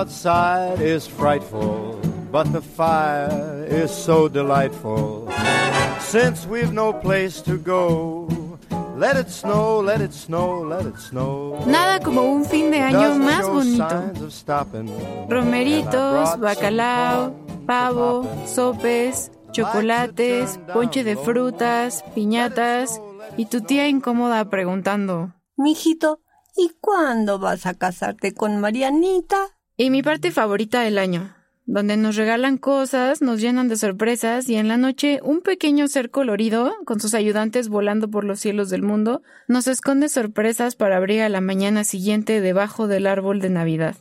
outside is frightful, but the fire is so delightful. Since we've no place to go, let it snow, let it snow, let it snow. Nada como un fin de año Doesn't más bonito. stopping. Romeritos, bacalao, pavo, sopes, chocolates, ponche de frutas, piñatas y tu tía incómoda preguntando. Mijito, ¿y cuándo vas a casarte con Marianita? Y mi parte favorita del año, donde nos regalan cosas, nos llenan de sorpresas y en la noche un pequeño ser colorido, con sus ayudantes volando por los cielos del mundo, nos esconde sorpresas para abrir a la mañana siguiente debajo del árbol de Navidad.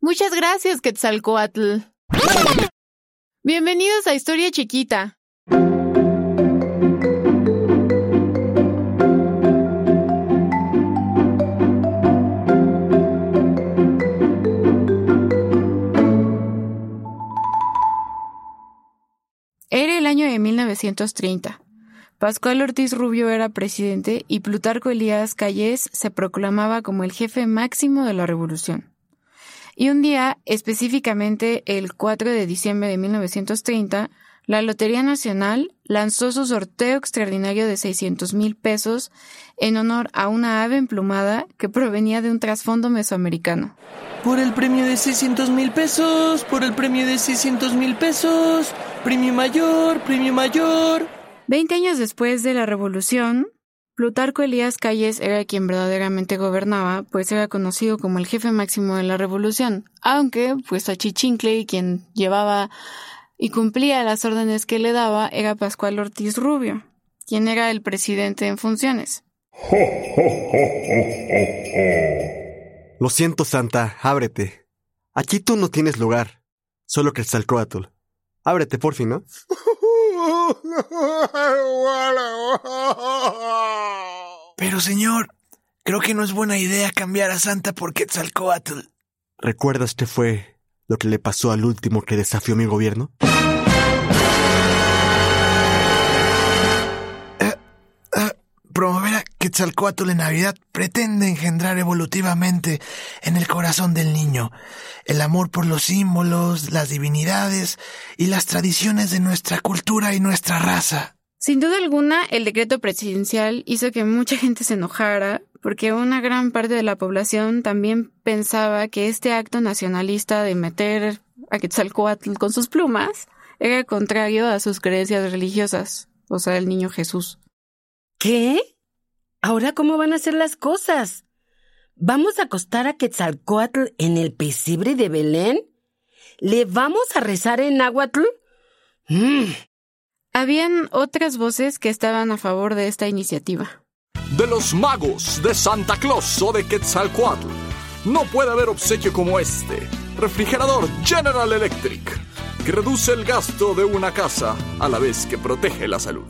Muchas gracias, Quetzalcoatl. Bienvenidos a Historia Chiquita. 1930. Pascual Ortiz Rubio era presidente y Plutarco Elías Calles se proclamaba como el jefe máximo de la revolución. Y un día, específicamente el 4 de diciembre de 1930, la Lotería Nacional lanzó su sorteo extraordinario de 600 mil pesos en honor a una ave emplumada que provenía de un trasfondo mesoamericano. Por el premio de 600 mil pesos, por el premio de 600 mil pesos, premio mayor, premio mayor. Veinte años después de la revolución, Plutarco Elías Calles era quien verdaderamente gobernaba, pues era conocido como el jefe máximo de la revolución, aunque, pues a Chichincle, quien llevaba y cumplía las órdenes que le daba, era Pascual Ortiz Rubio, quien era el presidente en funciones. Lo siento, Santa, ábrete. Aquí tú no tienes lugar. Solo Quetzalcóatl. Ábrete, por fin, ¿no? Pero señor, creo que no es buena idea cambiar a Santa por Quetzalcoatl. ¿Recuerdas qué fue lo que le pasó al último que desafió mi gobierno? Quetzalcoatl en Navidad pretende engendrar evolutivamente en el corazón del niño el amor por los símbolos, las divinidades y las tradiciones de nuestra cultura y nuestra raza. Sin duda alguna, el decreto presidencial hizo que mucha gente se enojara, porque una gran parte de la población también pensaba que este acto nacionalista de meter a Quetzalcoatl con sus plumas era contrario a sus creencias religiosas, o sea, el niño Jesús. ¿Qué? ¿Ahora cómo van a ser las cosas? ¿Vamos a acostar a Quetzalcoatl en el pesebre de Belén? ¿Le vamos a rezar en náhuatl? Mm. Habían otras voces que estaban a favor de esta iniciativa. De los magos, de Santa Claus o de Quetzalcoatl. No puede haber obsequio como este. Refrigerador General Electric, que reduce el gasto de una casa a la vez que protege la salud.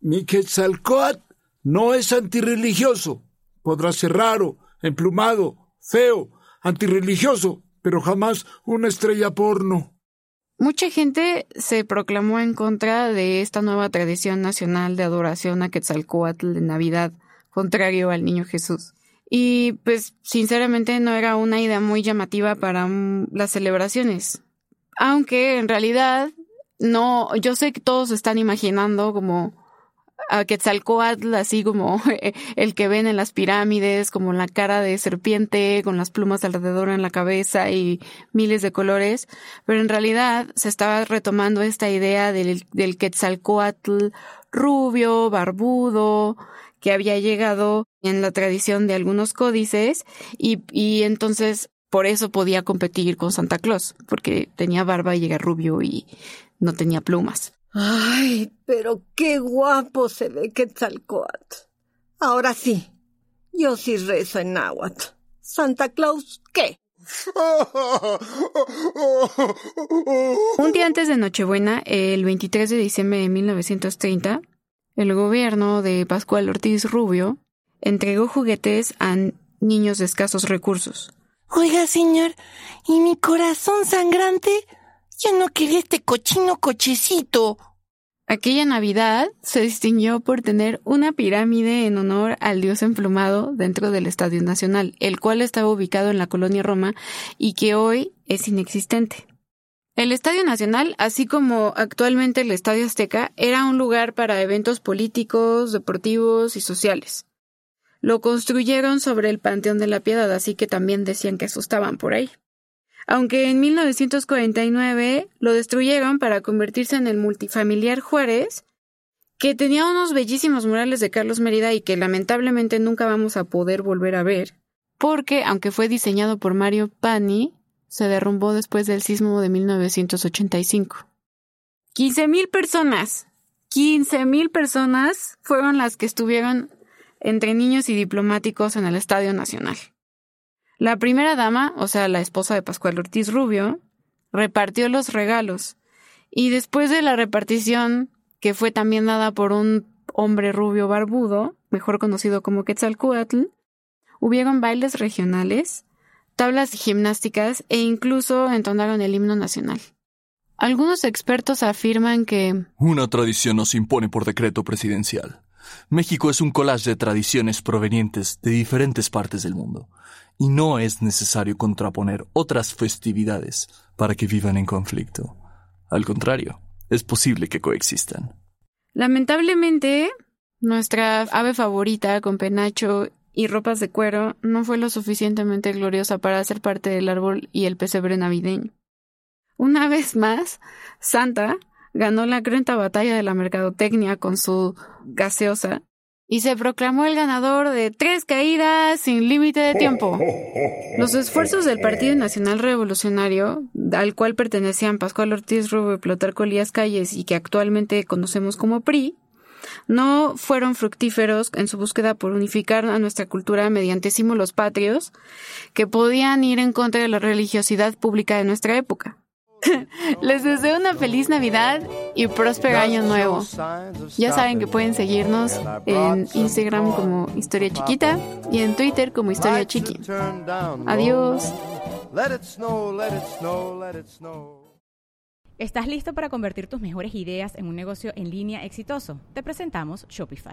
Mi Quetzalcoatl no es antirreligioso. Podrá ser raro, emplumado, feo, antirreligioso, pero jamás una estrella porno. Mucha gente se proclamó en contra de esta nueva tradición nacional de adoración a Quetzalcoatl de Navidad, contrario al niño Jesús. Y pues sinceramente no era una idea muy llamativa para las celebraciones. Aunque en realidad no, yo sé que todos están imaginando como a Quetzalcoatl así como el que ven en las pirámides, como la cara de serpiente, con las plumas alrededor en la cabeza y miles de colores, pero en realidad se estaba retomando esta idea del, del Quetzalcoatl rubio, barbudo, que había llegado en la tradición de algunos códices y, y entonces por eso podía competir con Santa Claus, porque tenía barba y era rubio y no tenía plumas. Ay, pero qué guapo se ve Quetzalcoatl. Ahora sí, yo sí rezo en náhuatl. Santa Claus, ¿qué? Un día antes de Nochebuena, el 23 de diciembre de 1930, el gobierno de Pascual Ortiz Rubio entregó juguetes a niños de escasos recursos. Oiga, señor, ¿y mi corazón sangrante? Ya no quería este cochino cochecito. Aquella Navidad se distinguió por tener una pirámide en honor al dios emplumado dentro del Estadio Nacional, el cual estaba ubicado en la colonia Roma y que hoy es inexistente. El Estadio Nacional, así como actualmente el Estadio Azteca, era un lugar para eventos políticos, deportivos y sociales. Lo construyeron sobre el Panteón de la Piedad, así que también decían que asustaban por ahí. Aunque en 1949 lo destruyeron para convertirse en el multifamiliar Juárez, que tenía unos bellísimos murales de Carlos Mérida y que lamentablemente nunca vamos a poder volver a ver, porque aunque fue diseñado por Mario Pani, se derrumbó después del sismo de 1985. 15.000 personas, 15.000 personas fueron las que estuvieron entre niños y diplomáticos en el Estadio Nacional. La primera dama, o sea, la esposa de Pascual Ortiz Rubio, repartió los regalos y después de la repartición, que fue también dada por un hombre rubio barbudo, mejor conocido como Quetzalcoatl, hubieron bailes regionales, tablas gimnásticas e incluso entonaron el himno nacional. Algunos expertos afirman que Una tradición nos impone por decreto presidencial. México es un collage de tradiciones provenientes de diferentes partes del mundo, y no es necesario contraponer otras festividades para que vivan en conflicto. Al contrario, es posible que coexistan. Lamentablemente, nuestra ave favorita con penacho y ropas de cuero no fue lo suficientemente gloriosa para ser parte del árbol y el pesebre navideño. Una vez más, Santa ganó la cruenta batalla de la mercadotecnia con su gaseosa y se proclamó el ganador de tres caídas sin límite de tiempo. Los esfuerzos del Partido Nacional Revolucionario, al cual pertenecían Pascual Ortiz Rubio y Plutarco Elías Calles y que actualmente conocemos como PRI, no fueron fructíferos en su búsqueda por unificar a nuestra cultura mediante símbolos patrios que podían ir en contra de la religiosidad pública de nuestra época. Les deseo una feliz Navidad y próspero año nuevo. Ya saben que pueden seguirnos en Instagram como Historia Chiquita y en Twitter como Historia Chiqui. Adiós. ¿Estás listo para convertir tus mejores ideas en un negocio en línea exitoso? Te presentamos Shopify.